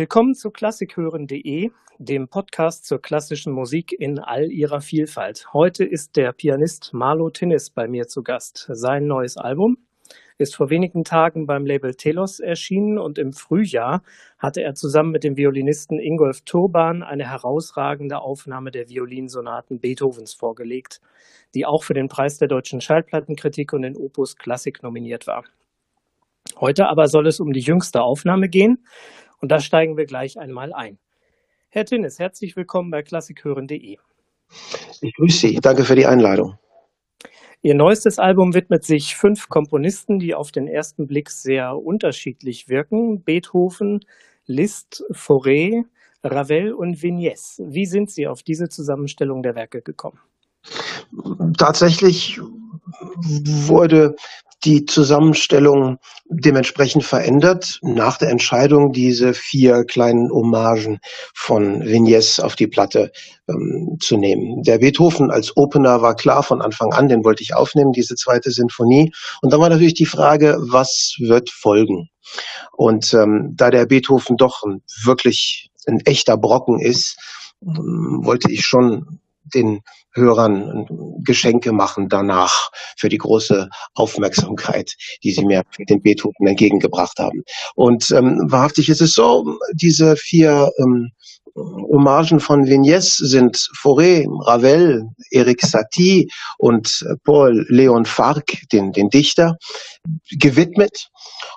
Willkommen zu klassikhören.de, dem Podcast zur klassischen Musik in all ihrer Vielfalt. Heute ist der Pianist Marlo Tinnis bei mir zu Gast. Sein neues Album ist vor wenigen Tagen beim Label Telos erschienen und im Frühjahr hatte er zusammen mit dem Violinisten Ingolf Turban eine herausragende Aufnahme der Violinsonaten Beethovens vorgelegt, die auch für den Preis der deutschen Schallplattenkritik und den Opus Klassik nominiert war. Heute aber soll es um die jüngste Aufnahme gehen und da steigen wir gleich einmal ein. Herr Tinnes, herzlich willkommen bei klassikhören.de. Ich grüße Sie. Danke für die Einladung. Ihr neuestes Album widmet sich fünf Komponisten, die auf den ersten Blick sehr unterschiedlich wirken. Beethoven, Liszt, Fauré, Ravel und Vignès. Wie sind Sie auf diese Zusammenstellung der Werke gekommen? Tatsächlich wurde die Zusammenstellung dementsprechend verändert nach der Entscheidung, diese vier kleinen Hommagen von Vignès auf die Platte ähm, zu nehmen. Der Beethoven als Opener war klar von Anfang an, den wollte ich aufnehmen, diese zweite Sinfonie. Und dann war natürlich die Frage, was wird folgen? Und ähm, da der Beethoven doch wirklich ein echter Brocken ist, ähm, wollte ich schon den Hörern Geschenke machen danach für die große Aufmerksamkeit, die sie mir für den Beethoven entgegengebracht haben. Und ähm, wahrhaftig ist es so, diese vier ähm, Hommagen von Vignès sind Fauré, Ravel, Eric Satie und Paul Leon Farc, den, den Dichter, gewidmet.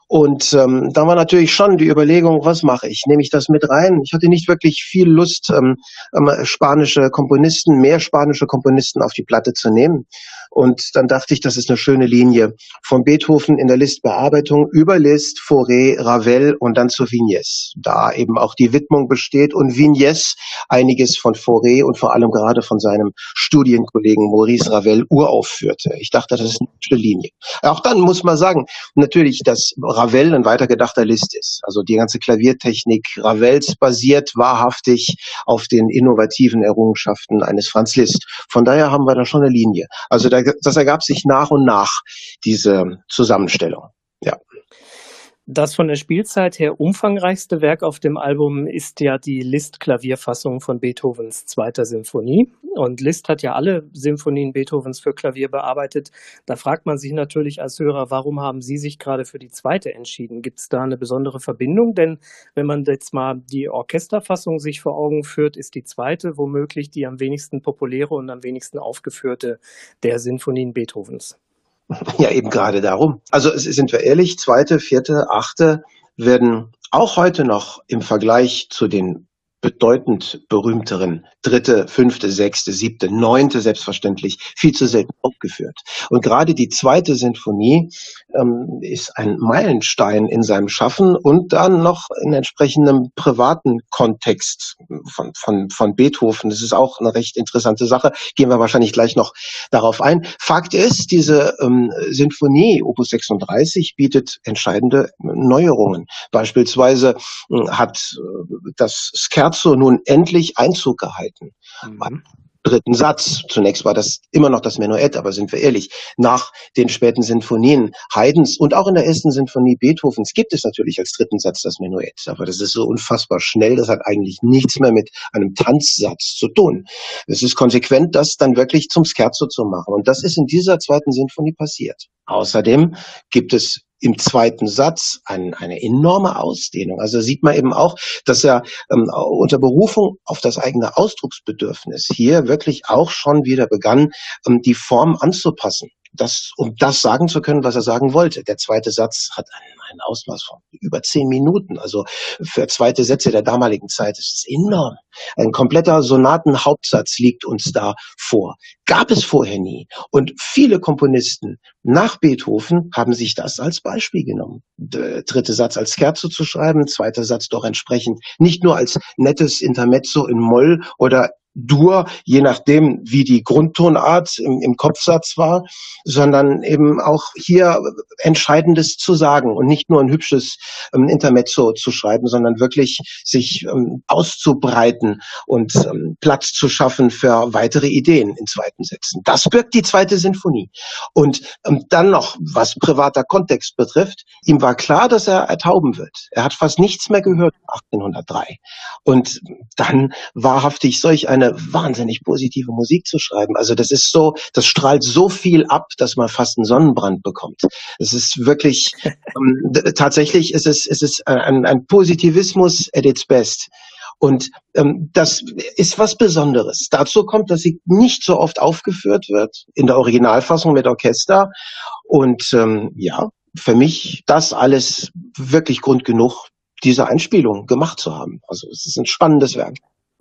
Und ähm, da war natürlich schon die Überlegung, was mache ich? Nehme ich das mit rein? Ich hatte nicht wirklich viel Lust, ähm, ähm, spanische Komponisten, mehr spanische Komponisten auf die Platte zu nehmen. Und dann dachte ich, das ist eine schöne Linie von Beethoven in der Listbearbeitung über Liszt, Fauré, Ravel und dann zu Vignès. Da eben auch die Widmung besteht und Vignès einiges von Fauré und vor allem gerade von seinem Studienkollegen Maurice Ravel uraufführte. Ich dachte, das ist eine schöne Linie. Auch dann muss man sagen, natürlich, dass Ravel ein weitergedachter List ist. Also die ganze Klaviertechnik Ravels basiert wahrhaftig auf den innovativen Errungenschaften eines Franz Liszt. Von daher haben wir da schon eine Linie. Also da das ergab sich nach und nach, diese Zusammenstellung. Das von der Spielzeit her umfangreichste Werk auf dem Album ist ja die Liszt-Klavierfassung von Beethovens zweiter Symphonie. Und Liszt hat ja alle Symphonien Beethovens für Klavier bearbeitet. Da fragt man sich natürlich als Hörer, warum haben Sie sich gerade für die zweite entschieden? Gibt es da eine besondere Verbindung? Denn wenn man jetzt mal die Orchesterfassung sich vor Augen führt, ist die zweite womöglich die am wenigsten populäre und am wenigsten aufgeführte der Sinfonien Beethovens. Ja, eben gerade darum. Also sind wir ehrlich, zweite, vierte, achte werden auch heute noch im Vergleich zu den bedeutend berühmteren dritte, fünfte, sechste, siebte, neunte selbstverständlich viel zu selten aufgeführt. Und gerade die zweite Sinfonie ähm, ist ein Meilenstein in seinem Schaffen und dann noch in entsprechendem privaten Kontext von, von, von Beethoven. Das ist auch eine recht interessante Sache. Gehen wir wahrscheinlich gleich noch darauf ein. Fakt ist, diese ähm, Sinfonie Opus 36 bietet entscheidende Neuerungen. Beispielsweise äh, hat äh, das Scherzo Scherzo nun endlich Einzug gehalten. Mhm. dritten Satz. Zunächst war das immer noch das Menuett, aber sind wir ehrlich, nach den späten Sinfonien Haydns und auch in der ersten Sinfonie Beethovens gibt es natürlich als dritten Satz das Menuett. Aber das ist so unfassbar schnell, das hat eigentlich nichts mehr mit einem Tanzsatz zu tun. Es ist konsequent, das dann wirklich zum Scherzo zu machen. Und das ist in dieser zweiten Sinfonie passiert. Außerdem gibt es im zweiten Satz ein, eine enorme Ausdehnung. Also sieht man eben auch, dass er ähm, unter Berufung auf das eigene Ausdrucksbedürfnis hier wirklich auch schon wieder begann, ähm, die Form anzupassen. Das, um das sagen zu können, was er sagen wollte. Der zweite Satz hat einen ein Ausmaß von über zehn Minuten. Also für zweite Sätze der damaligen Zeit ist es enorm. Ein kompletter Sonatenhauptsatz liegt uns da vor. Gab es vorher nie. Und viele Komponisten nach Beethoven haben sich das als Beispiel genommen. Der dritte Satz als Scherzo zu schreiben, zweiter Satz doch entsprechend nicht nur als nettes Intermezzo in Moll oder Dur, je nachdem, wie die Grundtonart im, im Kopfsatz war, sondern eben auch hier Entscheidendes zu sagen und nicht nur ein hübsches ähm, Intermezzo zu schreiben, sondern wirklich sich ähm, auszubreiten und ähm, Platz zu schaffen für weitere Ideen in zweiten Sätzen. Das birgt die zweite Sinfonie. Und ähm, dann noch, was privater Kontext betrifft, ihm war klar, dass er ertauben wird. Er hat fast nichts mehr gehört 1803. Und dann wahrhaftig solch eine wahnsinnig positive Musik zu schreiben. Also das ist so, das strahlt so viel ab, dass man fast einen Sonnenbrand bekommt. Es ist wirklich, ähm, tatsächlich ist es, ist es ein, ein Positivismus at its best. Und ähm, das ist was Besonderes. Dazu kommt, dass sie nicht so oft aufgeführt wird in der Originalfassung mit Orchester. Und ähm, ja, für mich das alles wirklich Grund genug, diese Einspielung gemacht zu haben. Also es ist ein spannendes Werk.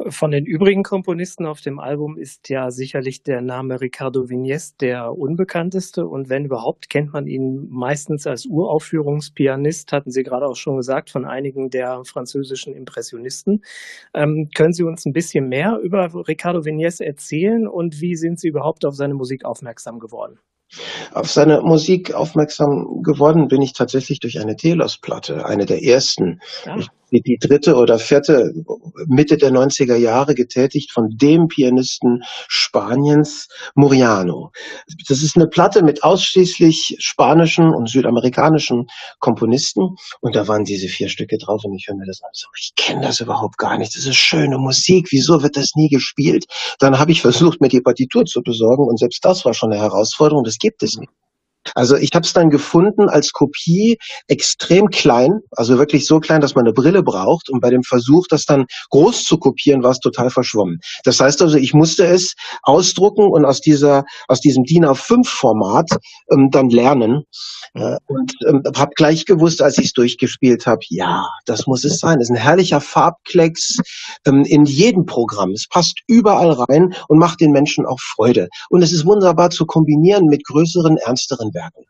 Von den übrigen Komponisten auf dem Album ist ja sicherlich der Name Ricardo Vignes der unbekannteste und wenn überhaupt kennt man ihn meistens als Uraufführungspianist, hatten Sie gerade auch schon gesagt, von einigen der französischen Impressionisten. Ähm, können Sie uns ein bisschen mehr über Ricardo Vignes erzählen und wie sind Sie überhaupt auf seine Musik aufmerksam geworden? Auf seine Musik aufmerksam geworden bin ich tatsächlich durch eine Telos-Platte, eine der ersten. Ja. Ich die dritte oder vierte Mitte der 90er Jahre getätigt von dem Pianisten Spaniens Muriano. Das ist eine Platte mit ausschließlich spanischen und südamerikanischen Komponisten und da waren diese vier Stücke drauf und ich höre mir das an so, ich kenne das überhaupt gar nicht. Das ist schöne Musik. Wieso wird das nie gespielt? Dann habe ich versucht, mir die Partitur zu besorgen und selbst das war schon eine Herausforderung. Das gibt es nicht. Also ich habe es dann gefunden als Kopie extrem klein, also wirklich so klein, dass man eine Brille braucht. Und bei dem Versuch, das dann groß zu kopieren, war es total verschwommen. Das heißt also, ich musste es ausdrucken und aus dieser aus diesem DIN A5 Format ähm, dann lernen äh, und ähm, habe gleich gewusst, als ich es durchgespielt habe, ja, das muss es sein. Es ist ein herrlicher Farbklecks ähm, in jedem Programm. Es passt überall rein und macht den Menschen auch Freude. Und es ist wunderbar zu kombinieren mit größeren, ernsteren Werken.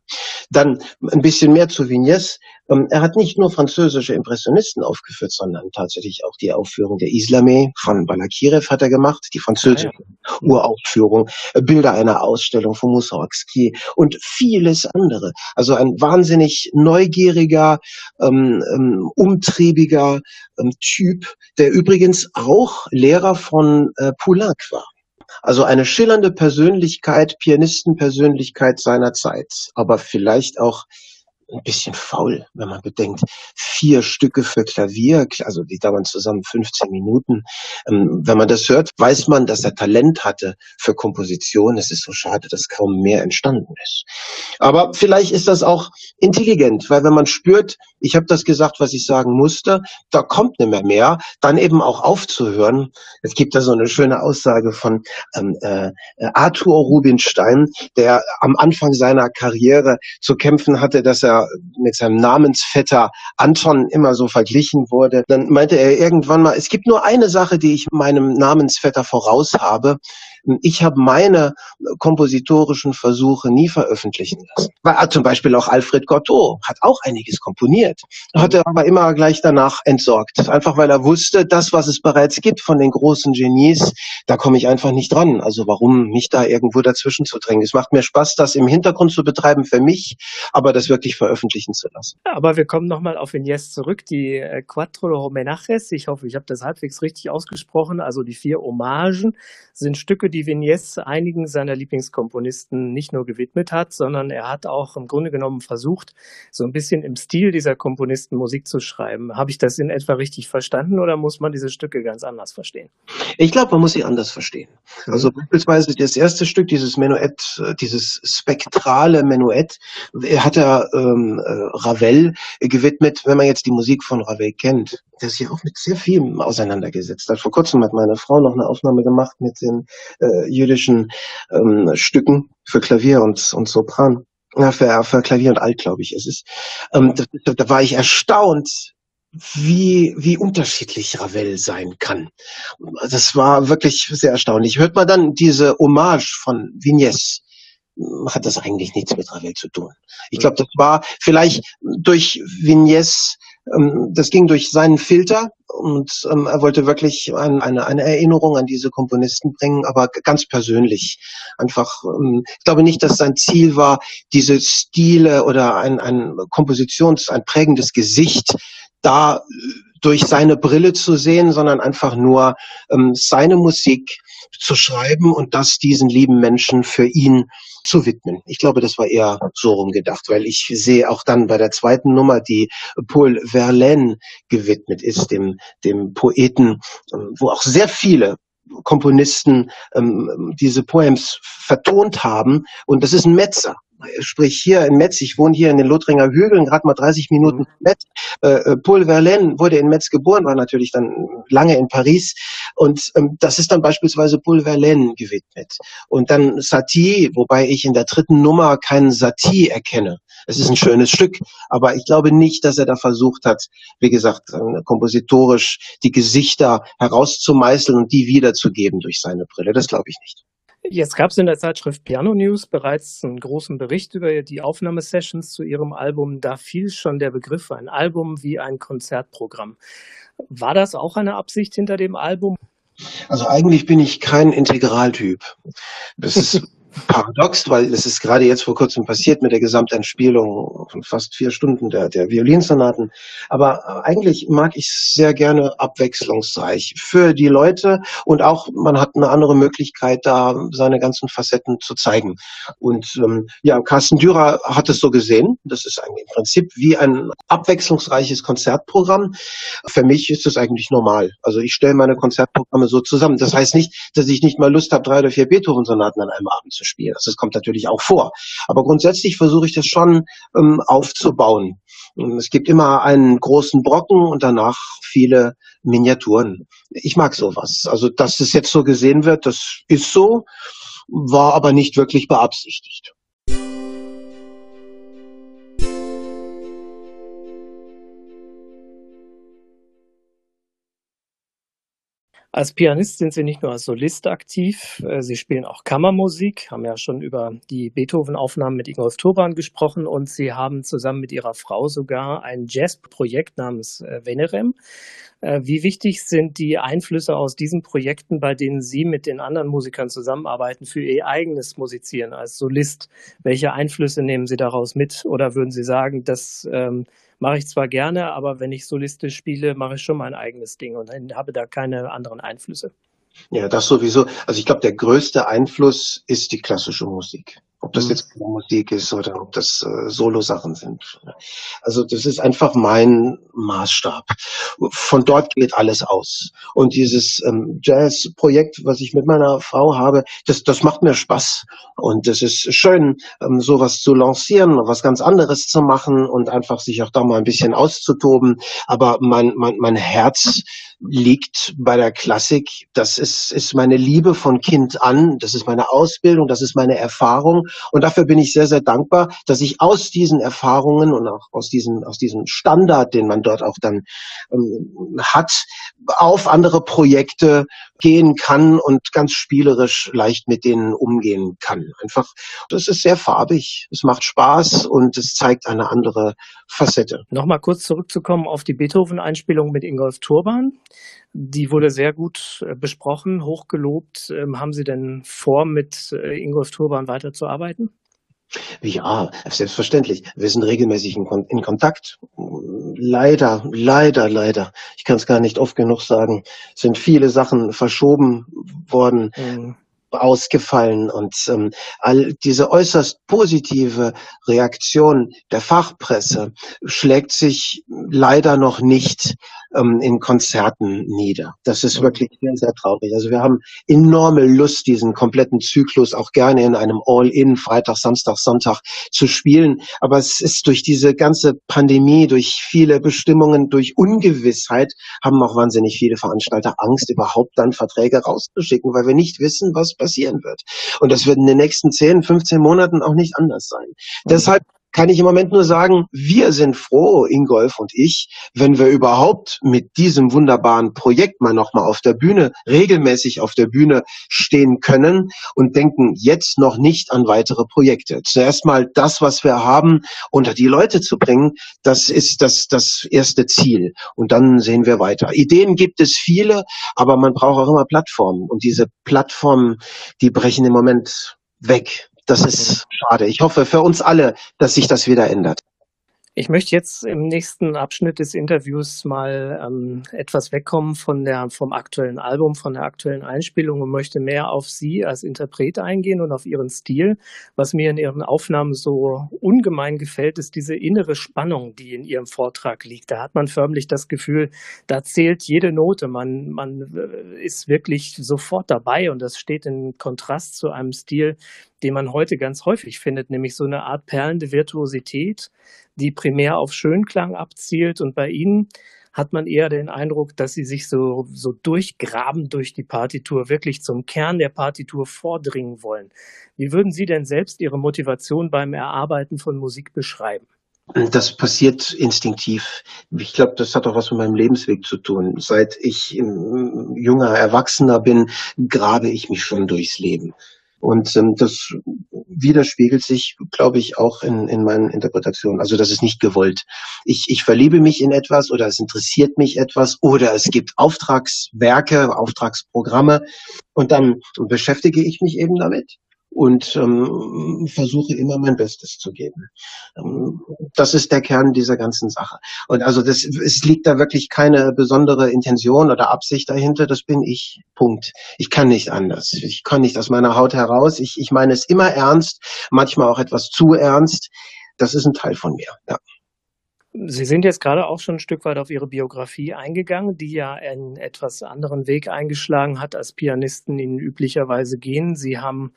Dann ein bisschen mehr zu Vignes. Ähm, er hat nicht nur französische Impressionisten aufgeführt, sondern tatsächlich auch die Aufführung der Islamé von Balakirev hat er gemacht, die französische ah, ja. Uraufführung, äh, Bilder einer Ausstellung von Mussorgsky und vieles andere. Also ein wahnsinnig neugieriger, ähm, ähm, umtriebiger ähm, Typ, der übrigens auch Lehrer von äh, Poulenc war. Also eine schillernde Persönlichkeit, Pianistenpersönlichkeit seiner Zeit, aber vielleicht auch ein bisschen faul, wenn man bedenkt, vier Stücke für Klavier, also die dauern zusammen 15 Minuten. Ähm, wenn man das hört, weiß man, dass er Talent hatte für Komposition. Es ist so schade, dass kaum mehr entstanden ist. Aber vielleicht ist das auch intelligent, weil wenn man spürt, ich habe das gesagt, was ich sagen musste, da kommt nicht mehr mehr, dann eben auch aufzuhören. Es gibt da so eine schöne Aussage von ähm, äh, Arthur Rubinstein, der am Anfang seiner Karriere zu kämpfen hatte, dass er mit seinem Namensvetter Anton immer so verglichen wurde. Dann meinte er irgendwann mal, es gibt nur eine Sache, die ich meinem Namensvetter voraus habe. Ich habe meine kompositorischen Versuche nie veröffentlichen lassen. Weil, ah, zum Beispiel auch Alfred Cortot hat auch einiges komponiert, hat er aber immer gleich danach entsorgt. Einfach weil er wusste, das, was es bereits gibt von den großen Genies, da komme ich einfach nicht dran. Also warum mich da irgendwo dazwischen zu drängen? Es macht mir Spaß, das im Hintergrund zu betreiben für mich, aber das wirklich veröffentlichen zu lassen. Aber wir kommen nochmal auf Ines zurück, die äh, Quattro Homenajes. Ich hoffe, ich habe das halbwegs richtig ausgesprochen. Also die vier Hommagen sind Stücke, die Vignes einigen seiner Lieblingskomponisten nicht nur gewidmet hat, sondern er hat auch im Grunde genommen versucht, so ein bisschen im Stil dieser Komponisten Musik zu schreiben. Habe ich das in etwa richtig verstanden oder muss man diese Stücke ganz anders verstehen? Ich glaube, man muss sie anders verstehen. Also mhm. beispielsweise das erste Stück, dieses Menuett, äh, dieses spektrale Menuett, hat er ähm, äh, Ravel gewidmet, wenn man jetzt die Musik von Ravel kennt. Der sich auch mit sehr viel auseinandergesetzt hat. Vor kurzem hat meine Frau noch eine Aufnahme gemacht mit den äh, jüdischen ähm, Stücken für Klavier und, und Sopran. Ja, für, für Klavier und Alt, glaube ich, ist es. Ähm, da, da war ich erstaunt, wie, wie unterschiedlich Ravel sein kann. Das war wirklich sehr erstaunlich. Hört man dann diese Hommage von Vignes, hat das eigentlich nichts mit Ravel zu tun. Ich glaube, das war vielleicht durch Vignes, ähm, das ging durch seinen Filter und ähm, er wollte wirklich ein, eine, eine Erinnerung an diese Komponisten bringen, aber ganz persönlich. Einfach, ähm, ich glaube nicht, dass sein Ziel war, diese Stile oder ein, ein Kompositions-, ein prägendes Gesicht da durch seine Brille zu sehen, sondern einfach nur ähm, seine Musik zu schreiben und das diesen lieben Menschen für ihn zu widmen. Ich glaube, das war eher so rumgedacht, weil ich sehe auch dann bei der zweiten Nummer, die Paul Verlaine gewidmet ist, dem, dem Poeten, wo auch sehr viele Komponisten ähm, diese Poems vertont haben. Und das ist ein Metzer sprich hier in Metz, ich wohne hier in den Lothringer Hügeln, gerade mal 30 Minuten mhm. Metz. Äh, äh, Paul Verlaine wurde in Metz geboren, war natürlich dann lange in Paris und ähm, das ist dann beispielsweise Paul Verlaine gewidmet. Und dann Satie, wobei ich in der dritten Nummer keinen Satie erkenne. Es ist ein schönes Stück, aber ich glaube nicht, dass er da versucht hat, wie gesagt, kompositorisch die Gesichter herauszumeißeln und die wiederzugeben durch seine Brille. Das glaube ich nicht. Jetzt gab es in der Zeitschrift Piano News bereits einen großen Bericht über die Aufnahmesessions zu Ihrem Album. Da fiel schon der Begriff ein Album wie ein Konzertprogramm. War das auch eine Absicht hinter dem Album? Also eigentlich bin ich kein Integraltyp. Das ist paradox, weil es ist gerade jetzt vor kurzem passiert mit der Gesamteinspielung von fast vier Stunden der, der Violinsonaten. Aber eigentlich mag ich es sehr gerne abwechslungsreich für die Leute und auch man hat eine andere Möglichkeit, da seine ganzen Facetten zu zeigen. Und ähm, ja, Carsten Dürer hat es so gesehen. Das ist eigentlich im Prinzip wie ein abwechslungsreiches Konzertprogramm. Für mich ist das eigentlich normal. Also ich stelle meine Konzertprogramme so zusammen. Das heißt nicht, dass ich nicht mal Lust habe, drei oder vier Beethoven-Sonaten an einem Abend zu zu spielen. Das kommt natürlich auch vor. Aber grundsätzlich versuche ich das schon ähm, aufzubauen. Es gibt immer einen großen Brocken und danach viele Miniaturen. Ich mag sowas. Also, dass es jetzt so gesehen wird, das ist so, war aber nicht wirklich beabsichtigt. Als Pianist sind Sie nicht nur als Solist aktiv, äh, Sie spielen auch Kammermusik, haben ja schon über die Beethoven-Aufnahmen mit Ingolf Turban gesprochen und Sie haben zusammen mit Ihrer Frau sogar ein Jazz-Projekt namens äh, Venerem. Äh, wie wichtig sind die Einflüsse aus diesen Projekten, bei denen Sie mit den anderen Musikern zusammenarbeiten, für Ihr eigenes Musizieren als Solist? Welche Einflüsse nehmen Sie daraus mit? Oder würden Sie sagen, dass ähm, mache ich zwar gerne, aber wenn ich solistisch spiele, mache ich schon mein eigenes Ding und habe da keine anderen Einflüsse. Ja, das sowieso. Also ich glaube, der größte Einfluss ist die klassische Musik. Ob das mhm. jetzt Musik ist oder ob das äh, Solo-Sachen sind. Also das ist einfach mein Maßstab. Von dort geht alles aus. Und dieses ähm, Jazz-Projekt, was ich mit meiner Frau habe, das, das macht mir Spaß. Und es ist schön, ähm, sowas zu lancieren, was ganz anderes zu machen und einfach sich auch da mal ein bisschen auszutoben. Aber mein, mein, mein Herz liegt bei der Klassik. Das ist, ist meine Liebe von Kind an. Das ist meine Ausbildung. Das ist meine Erfahrung. Und dafür bin ich sehr, sehr dankbar, dass ich aus diesen Erfahrungen und auch aus diesem, aus diesem Standard, den man dort auch dann ähm, hat, auf andere Projekte gehen kann und ganz spielerisch leicht mit denen umgehen kann. Einfach, das ist sehr farbig, es macht Spaß und es zeigt eine andere Facette. Nochmal kurz zurückzukommen auf die Beethoven-Einspielung mit Ingolf Turban. Die wurde sehr gut äh, besprochen, hochgelobt. Ähm, haben Sie denn vor, mit äh, Ingolf Turban weiterzuarbeiten? Ja, selbstverständlich. Wir sind regelmäßig in, in Kontakt. Leider, leider, leider. Ich kann es gar nicht oft genug sagen. Sind viele Sachen verschoben worden. Mhm ausgefallen und ähm, all diese äußerst positive Reaktion der Fachpresse schlägt sich leider noch nicht ähm, in Konzerten nieder. Das ist wirklich sehr, sehr traurig. Also wir haben enorme Lust, diesen kompletten Zyklus auch gerne in einem All-In Freitag, Samstag, Sonntag zu spielen. Aber es ist durch diese ganze Pandemie, durch viele Bestimmungen, durch Ungewissheit haben auch wahnsinnig viele Veranstalter Angst, überhaupt dann Verträge rauszuschicken, weil wir nicht wissen, was passieren wird. Und das wird in den nächsten 10, 15 Monaten auch nicht anders sein. Mhm. Deshalb kann ich im Moment nur sagen, wir sind froh, Ingolf und ich, wenn wir überhaupt mit diesem wunderbaren Projekt mal nochmal auf der Bühne, regelmäßig auf der Bühne stehen können und denken jetzt noch nicht an weitere Projekte. Zuerst mal das, was wir haben, unter die Leute zu bringen, das ist das, das erste Ziel. Und dann sehen wir weiter. Ideen gibt es viele, aber man braucht auch immer Plattformen. Und diese Plattformen, die brechen im Moment weg. Das ist schade. Ich hoffe für uns alle, dass sich das wieder ändert. Ich möchte jetzt im nächsten Abschnitt des Interviews mal ähm, etwas wegkommen von der, vom aktuellen Album, von der aktuellen Einspielung und möchte mehr auf Sie als Interpret eingehen und auf Ihren Stil. Was mir in Ihren Aufnahmen so ungemein gefällt, ist diese innere Spannung, die in Ihrem Vortrag liegt. Da hat man förmlich das Gefühl, da zählt jede Note. Man, man äh, ist wirklich sofort dabei und das steht in Kontrast zu einem Stil, den man heute ganz häufig findet, nämlich so eine Art perlende Virtuosität, die primär auf Schönklang abzielt. Und bei Ihnen hat man eher den Eindruck, dass Sie sich so, so durchgraben durch die Partitur, wirklich zum Kern der Partitur vordringen wollen. Wie würden Sie denn selbst Ihre Motivation beim Erarbeiten von Musik beschreiben? Das passiert instinktiv. Ich glaube, das hat auch was mit meinem Lebensweg zu tun. Seit ich junger Erwachsener bin, grabe ich mich schon durchs Leben. Und ähm, das widerspiegelt sich, glaube ich, auch in, in meinen Interpretationen. Also das ist nicht gewollt. Ich, ich verliebe mich in etwas oder es interessiert mich etwas oder es gibt Auftragswerke, Auftragsprogramme und dann beschäftige ich mich eben damit und ähm, versuche immer mein Bestes zu geben. Ähm, das ist der Kern dieser ganzen Sache. Und also das, es liegt da wirklich keine besondere Intention oder Absicht dahinter. Das bin ich. Punkt. Ich kann nicht anders. Ich kann nicht aus meiner Haut heraus. Ich, ich meine es immer ernst, manchmal auch etwas zu ernst. Das ist ein Teil von mir. Ja. Sie sind jetzt gerade auch schon ein Stück weit auf Ihre Biografie eingegangen, die ja einen etwas anderen Weg eingeschlagen hat, als Pianisten ihn üblicherweise gehen. Sie haben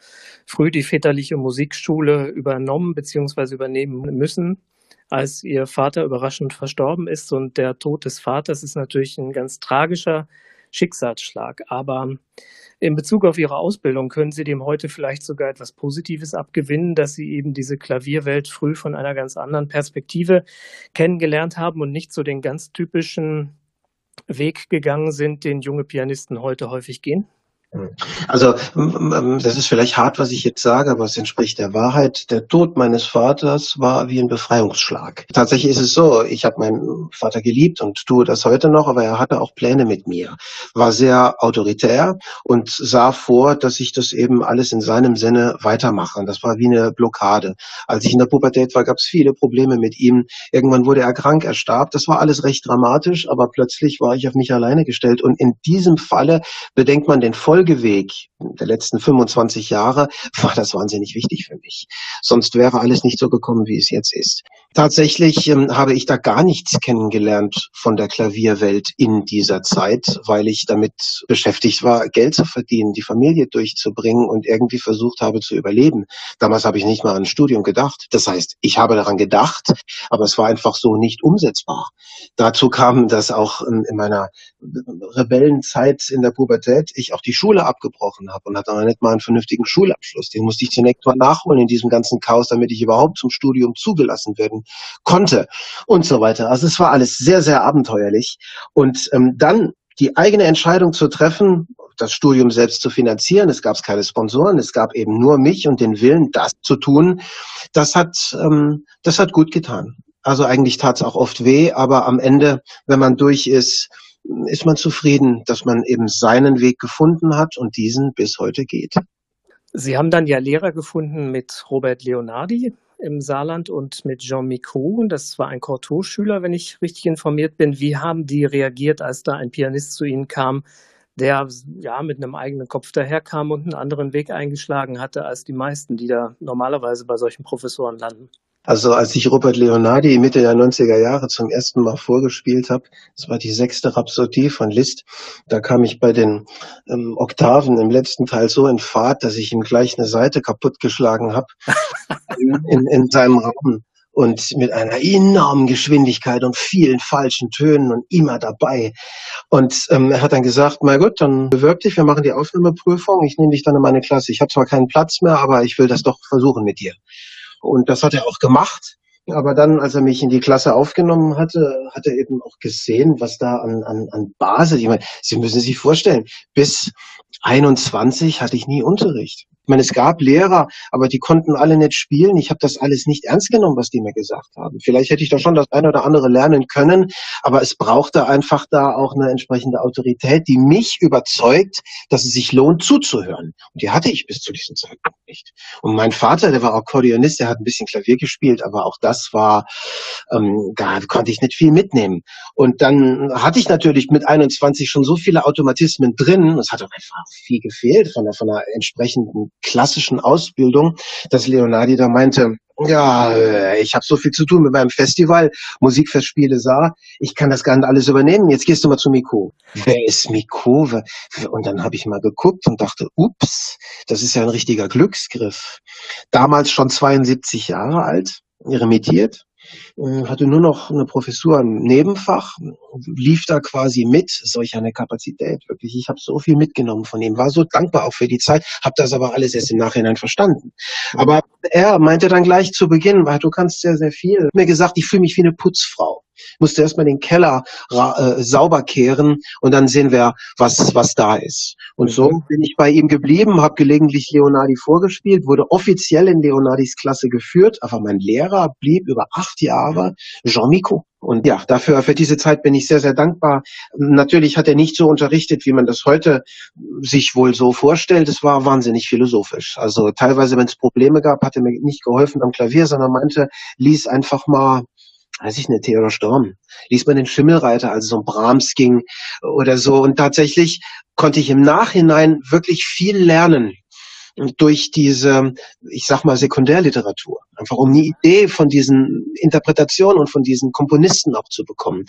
früh die väterliche Musikschule übernommen bzw. übernehmen müssen, als Ihr Vater überraschend verstorben ist. Und der Tod des Vaters ist natürlich ein ganz tragischer Schicksalsschlag. Aber in Bezug auf Ihre Ausbildung können Sie dem heute vielleicht sogar etwas Positives abgewinnen, dass Sie eben diese Klavierwelt früh von einer ganz anderen Perspektive kennengelernt haben und nicht so den ganz typischen Weg gegangen sind, den junge Pianisten heute häufig gehen? Also das ist vielleicht hart, was ich jetzt sage, aber es entspricht der Wahrheit. Der Tod meines Vaters war wie ein Befreiungsschlag. Tatsächlich ist es so, ich habe meinen Vater geliebt und tue das heute noch, aber er hatte auch Pläne mit mir, war sehr autoritär und sah vor, dass ich das eben alles in seinem Sinne weitermache. Und das war wie eine Blockade. Als ich in der Pubertät war, gab es viele Probleme mit ihm. Irgendwann wurde er krank, er starb. Das war alles recht dramatisch, aber plötzlich war ich auf mich alleine gestellt. Und in diesem Falle bedenkt man den Folge Folgeweg der letzten 25 Jahre war das wahnsinnig wichtig für mich. Sonst wäre alles nicht so gekommen, wie es jetzt ist. Tatsächlich ähm, habe ich da gar nichts kennengelernt von der Klavierwelt in dieser Zeit, weil ich damit beschäftigt war, Geld zu verdienen, die Familie durchzubringen und irgendwie versucht habe zu überleben. Damals habe ich nicht mal an ein Studium gedacht. Das heißt, ich habe daran gedacht, aber es war einfach so nicht umsetzbar. Dazu kam, dass auch in meiner Rebellenzeit in der Pubertät ich auch die Schule abgebrochen habe und hatte noch nicht mal einen vernünftigen Schulabschluss. Den musste ich zunächst mal nachholen in diesem ganzen Chaos, damit ich überhaupt zum Studium zugelassen werden konnte und so weiter. Also es war alles sehr, sehr abenteuerlich. Und ähm, dann die eigene Entscheidung zu treffen, das Studium selbst zu finanzieren. Es gab keine Sponsoren, es gab eben nur mich und den Willen, das zu tun. Das hat, ähm, das hat gut getan. Also eigentlich tat es auch oft weh, aber am Ende, wenn man durch ist, ist man zufrieden, dass man eben seinen Weg gefunden hat und diesen bis heute geht. Sie haben dann ja Lehrer gefunden mit Robert Leonardi im Saarland und mit Jean Micou. Das war ein Cortot-Schüler, wenn ich richtig informiert bin. Wie haben die reagiert, als da ein Pianist zu Ihnen kam, der ja mit einem eigenen Kopf daherkam und einen anderen Weg eingeschlagen hatte als die meisten, die da normalerweise bei solchen Professoren landen? Also als ich Robert Leonardi Mitte der 90er Jahre zum ersten Mal vorgespielt habe, das war die sechste Rhapsodie von Liszt, da kam ich bei den ähm, Oktaven im letzten Teil so in Fahrt, dass ich ihm gleich eine Seite kaputtgeschlagen habe in, in, in seinem Raum und mit einer enormen Geschwindigkeit und vielen falschen Tönen und immer dabei. Und ähm, er hat dann gesagt, na gut, dann bewirb dich, wir machen die Aufnahmeprüfung, ich nehme dich dann in meine Klasse. Ich habe zwar keinen Platz mehr, aber ich will das doch versuchen mit dir. Und das hat er auch gemacht. Aber dann, als er mich in die Klasse aufgenommen hatte, hat er eben auch gesehen, was da an, an, an Basis, ich meine, Sie müssen sich vorstellen, bis 21 hatte ich nie Unterricht. Ich meine, es gab Lehrer, aber die konnten alle nicht spielen. Ich habe das alles nicht ernst genommen, was die mir gesagt haben. Vielleicht hätte ich da schon das eine oder andere lernen können, aber es brauchte einfach da auch eine entsprechende Autorität, die mich überzeugt, dass es sich lohnt zuzuhören. Und die hatte ich bis zu diesem Zeitpunkt nicht. Und mein Vater, der war Akkordeonist, der hat ein bisschen Klavier gespielt, aber auch das war, ähm, da konnte ich nicht viel mitnehmen. Und dann hatte ich natürlich mit 21 schon so viele Automatismen drin, es hat auch einfach viel gefehlt von der, von der entsprechenden klassischen Ausbildung, dass Leonardi da meinte, ja, äh, ich habe so viel zu tun mit meinem Festival, Musikfestspiele sah, ich kann das gar nicht alles übernehmen. Jetzt gehst du mal zu Miko. Wer ist Miko? Und dann habe ich mal geguckt und dachte, ups, das ist ja ein richtiger Glücksgriff. Damals schon 72 Jahre alt, remittiert, hatte nur noch eine Professur im Nebenfach, lief da quasi mit, solch eine Kapazität, wirklich. Ich habe so viel mitgenommen von ihm, war so dankbar auch für die Zeit, habe das aber alles erst im Nachhinein verstanden. Aber er meinte dann gleich zu Beginn, weil du kannst sehr, sehr viel, mir gesagt, ich fühle mich wie eine Putzfrau musste erstmal den Keller äh, sauber kehren und dann sehen wir, was, was da ist. Und so mhm. bin ich bei ihm geblieben, habe gelegentlich Leonardi vorgespielt, wurde offiziell in Leonardis Klasse geführt, aber mein Lehrer blieb über acht Jahre Jean Micot. Und ja, dafür, für diese Zeit bin ich sehr, sehr dankbar. Natürlich hat er nicht so unterrichtet, wie man das heute sich wohl so vorstellt. Es war wahnsinnig philosophisch. Also teilweise, wenn es Probleme gab, hat er mir nicht geholfen am Klavier, sondern meinte, lies einfach mal weiß ich nicht, Theodor Storm, liest man den Schimmelreiter, also so ein Brahms ging oder so. Und tatsächlich konnte ich im Nachhinein wirklich viel lernen durch diese, ich sag mal, Sekundärliteratur. Einfach um eine Idee von diesen Interpretationen und von diesen Komponisten auch zu bekommen.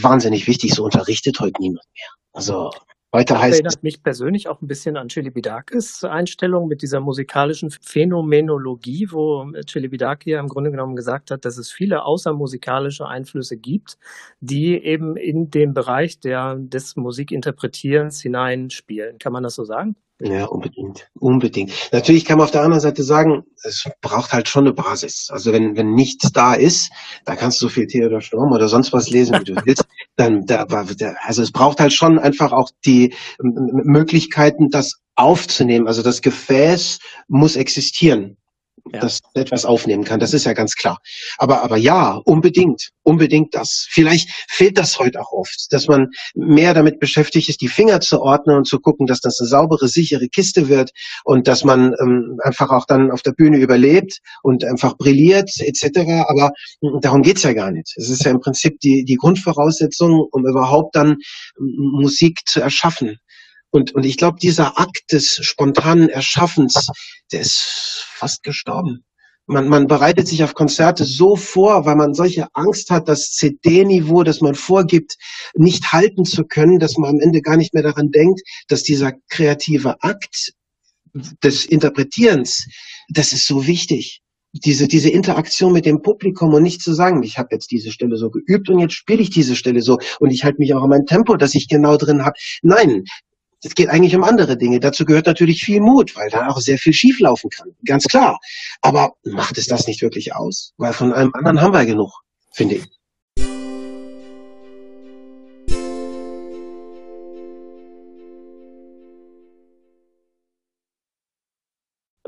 Wahnsinnig wichtig, so unterrichtet heute niemand mehr. Also Heute das heißt erinnert mich persönlich auch ein bisschen an Chilibidakis Einstellung mit dieser musikalischen Phänomenologie, wo Chilibidaki ja im Grunde genommen gesagt hat, dass es viele außermusikalische Einflüsse gibt, die eben in den Bereich der, des Musikinterpretierens hineinspielen. Kann man das so sagen? Ja, unbedingt. Unbedingt. Natürlich kann man auf der anderen Seite sagen, es braucht halt schon eine Basis. Also wenn, wenn nichts da ist, da kannst du so viel Theodor Storm oder sonst was lesen, wie du willst, dann, da, also es braucht halt schon einfach auch die Möglichkeiten, das aufzunehmen. Also das Gefäß muss existieren ja. das etwas aufnehmen kann. Das ist ja ganz klar. Aber, aber ja, unbedingt, unbedingt das. Vielleicht fehlt das heute auch oft, dass man mehr damit beschäftigt ist, die Finger zu ordnen und zu gucken, dass das eine saubere, sichere Kiste wird und dass man ähm, einfach auch dann auf der Bühne überlebt und einfach brilliert etc. Aber darum geht's ja gar nicht. Es ist ja im Prinzip die, die Grundvoraussetzung, um überhaupt dann Musik zu erschaffen. Und, und ich glaube, dieser Akt des spontanen Erschaffens, der ist fast gestorben. Man, man bereitet sich auf Konzerte so vor, weil man solche Angst hat, das CD-Niveau, das man vorgibt, nicht halten zu können, dass man am Ende gar nicht mehr daran denkt, dass dieser kreative Akt des Interpretierens, das ist so wichtig diese, diese Interaktion mit dem Publikum und nicht zu sagen, ich habe jetzt diese Stelle so geübt und jetzt spiele ich diese Stelle so und ich halte mich auch an mein Tempo, das ich genau drin habe. Nein, es geht eigentlich um andere Dinge. Dazu gehört natürlich viel Mut, weil da auch sehr viel schieflaufen kann. Ganz klar. Aber macht es das nicht wirklich aus? Weil von einem anderen haben wir genug, finde ich.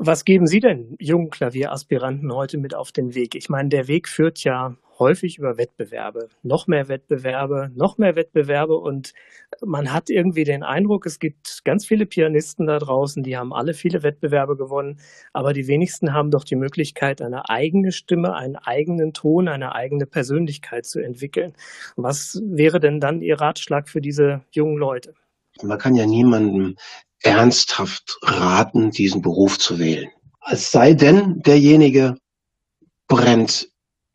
Was geben Sie denn jungen Klavieraspiranten heute mit auf den Weg? Ich meine, der Weg führt ja häufig über Wettbewerbe. Noch mehr Wettbewerbe, noch mehr Wettbewerbe und man hat irgendwie den Eindruck, es gibt ganz viele Pianisten da draußen, die haben alle viele Wettbewerbe gewonnen, aber die wenigsten haben doch die Möglichkeit, eine eigene Stimme, einen eigenen Ton, eine eigene Persönlichkeit zu entwickeln. Was wäre denn dann Ihr Ratschlag für diese jungen Leute? Man kann ja niemandem ernsthaft raten, diesen Beruf zu wählen. Es sei denn, derjenige brennt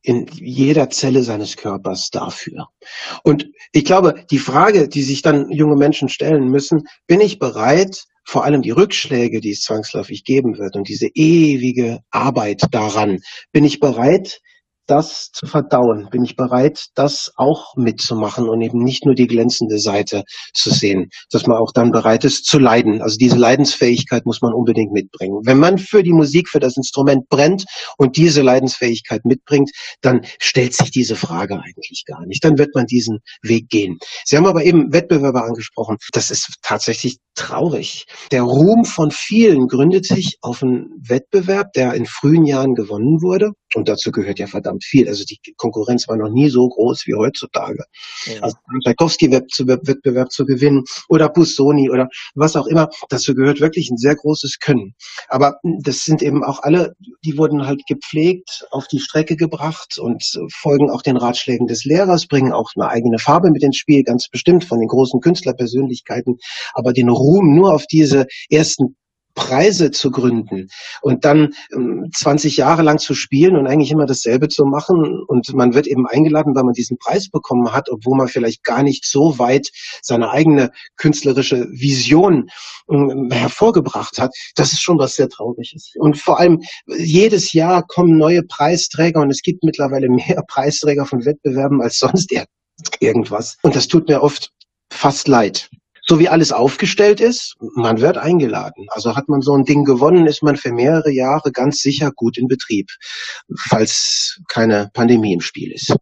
in jeder Zelle seines Körpers dafür. Und ich glaube, die Frage, die sich dann junge Menschen stellen müssen, bin ich bereit, vor allem die Rückschläge, die es zwangsläufig geben wird und diese ewige Arbeit daran, bin ich bereit, das zu verdauen? Bin ich bereit, das auch mitzumachen und eben nicht nur die glänzende Seite zu sehen, dass man auch dann bereit ist zu leiden? Also diese Leidensfähigkeit muss man unbedingt mitbringen. Wenn man für die Musik, für das Instrument brennt und diese Leidensfähigkeit mitbringt, dann stellt sich diese Frage eigentlich gar nicht. Dann wird man diesen Weg gehen. Sie haben aber eben Wettbewerber angesprochen. Das ist tatsächlich traurig. Der Ruhm von vielen gründet sich auf einen Wettbewerb, der in frühen Jahren gewonnen wurde. Und dazu gehört ja verdammt viel. Also die Konkurrenz war noch nie so groß wie heutzutage. Ja. Also Tchaikovsky-Wettbewerb zu gewinnen oder Busoni oder was auch immer, dazu gehört wirklich ein sehr großes Können. Aber das sind eben auch alle, die wurden halt gepflegt, auf die Strecke gebracht und folgen auch den Ratschlägen des Lehrers, bringen auch eine eigene Farbe mit ins Spiel, ganz bestimmt von den großen Künstlerpersönlichkeiten. Aber den Ruhm nur auf diese ersten Preise zu gründen und dann ähm, 20 Jahre lang zu spielen und eigentlich immer dasselbe zu machen und man wird eben eingeladen, weil man diesen Preis bekommen hat, obwohl man vielleicht gar nicht so weit seine eigene künstlerische Vision ähm, hervorgebracht hat. Das ist schon was sehr Trauriges. Und vor allem jedes Jahr kommen neue Preisträger und es gibt mittlerweile mehr Preisträger von Wettbewerben als sonst irgendwas. Und das tut mir oft fast leid so wie alles aufgestellt ist, man wird eingeladen. Also hat man so ein Ding gewonnen, ist man für mehrere Jahre ganz sicher gut in Betrieb, falls keine Pandemie im Spiel ist.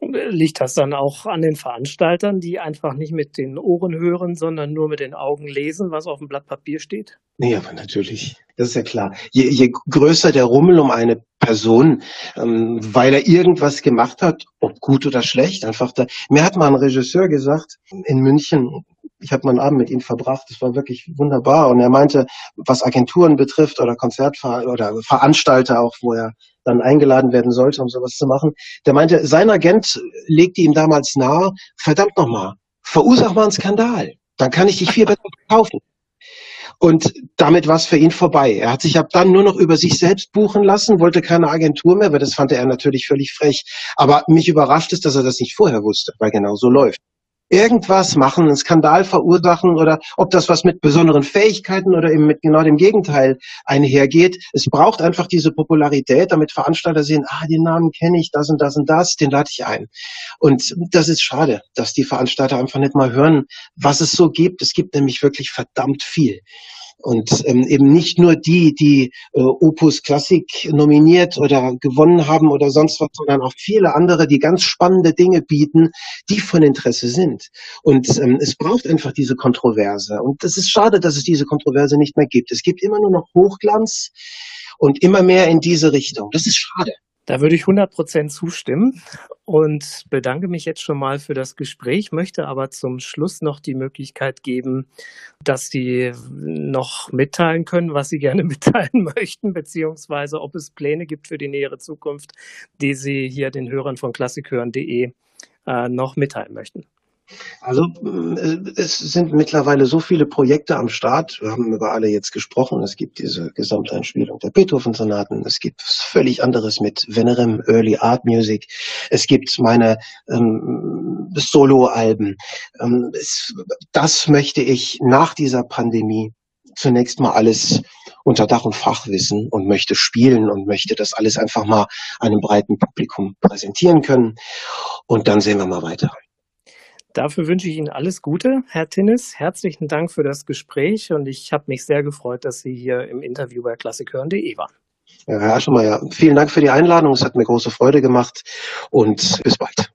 Liegt das dann auch an den Veranstaltern, die einfach nicht mit den Ohren hören, sondern nur mit den Augen lesen, was auf dem Blatt Papier steht? Nee, aber natürlich. Das ist ja klar. Je, je größer der Rummel um eine Person, ähm, weil er irgendwas gemacht hat, ob gut oder schlecht, einfach da. Mir hat mal ein Regisseur gesagt, in München, ich habe meinen Abend mit ihm verbracht, das war wirklich wunderbar. Und er meinte, was Agenturen betrifft oder Konzertver oder Veranstalter auch, wo er dann eingeladen werden sollte, um sowas zu machen, der meinte, sein Agent legte ihm damals nahe, verdammt nochmal, verursach mal einen Skandal. Dann kann ich dich viel besser verkaufen. Und damit war es für ihn vorbei. Er hat sich ab dann nur noch über sich selbst buchen lassen, wollte keine Agentur mehr, weil das fand er natürlich völlig frech. Aber mich überrascht es, dass er das nicht vorher wusste, weil genau so läuft irgendwas machen, einen Skandal verursachen oder ob das was mit besonderen Fähigkeiten oder eben mit genau dem Gegenteil einhergeht. Es braucht einfach diese Popularität, damit Veranstalter sehen, ah, den Namen kenne ich, das und das und das, den lade ich ein. Und das ist schade, dass die Veranstalter einfach nicht mal hören, was es so gibt. Es gibt nämlich wirklich verdammt viel. Und ähm, eben nicht nur die, die äh, Opus Klassik nominiert oder gewonnen haben oder sonst was, sondern auch viele andere, die ganz spannende Dinge bieten, die von Interesse sind. Und ähm, es braucht einfach diese Kontroverse. Und es ist schade, dass es diese Kontroverse nicht mehr gibt. Es gibt immer nur noch Hochglanz und immer mehr in diese Richtung. Das ist schade. Da würde ich 100 Prozent zustimmen und bedanke mich jetzt schon mal für das Gespräch, möchte aber zum Schluss noch die Möglichkeit geben, dass Sie noch mitteilen können, was Sie gerne mitteilen möchten, beziehungsweise ob es Pläne gibt für die nähere Zukunft, die Sie hier den Hörern von klassikhören.de äh, noch mitteilen möchten. Also äh, es sind mittlerweile so viele Projekte am Start. Wir haben über alle jetzt gesprochen. Es gibt diese Gesamteinspielung der Beethoven-Sonaten. Es gibt völlig anderes mit Venerem Early Art Music. Es gibt meine ähm, Solo-Alben. Ähm, das möchte ich nach dieser Pandemie zunächst mal alles unter Dach und Fach wissen und möchte spielen und möchte das alles einfach mal einem breiten Publikum präsentieren können. Und dann sehen wir mal weiter. Dafür wünsche ich Ihnen alles Gute, Herr Tinnis. Herzlichen Dank für das Gespräch und ich habe mich sehr gefreut, dass Sie hier im Interview bei klassikhören.de waren. Ja, Herr Aschemeyer, vielen Dank für die Einladung. Es hat mir große Freude gemacht und bis bald.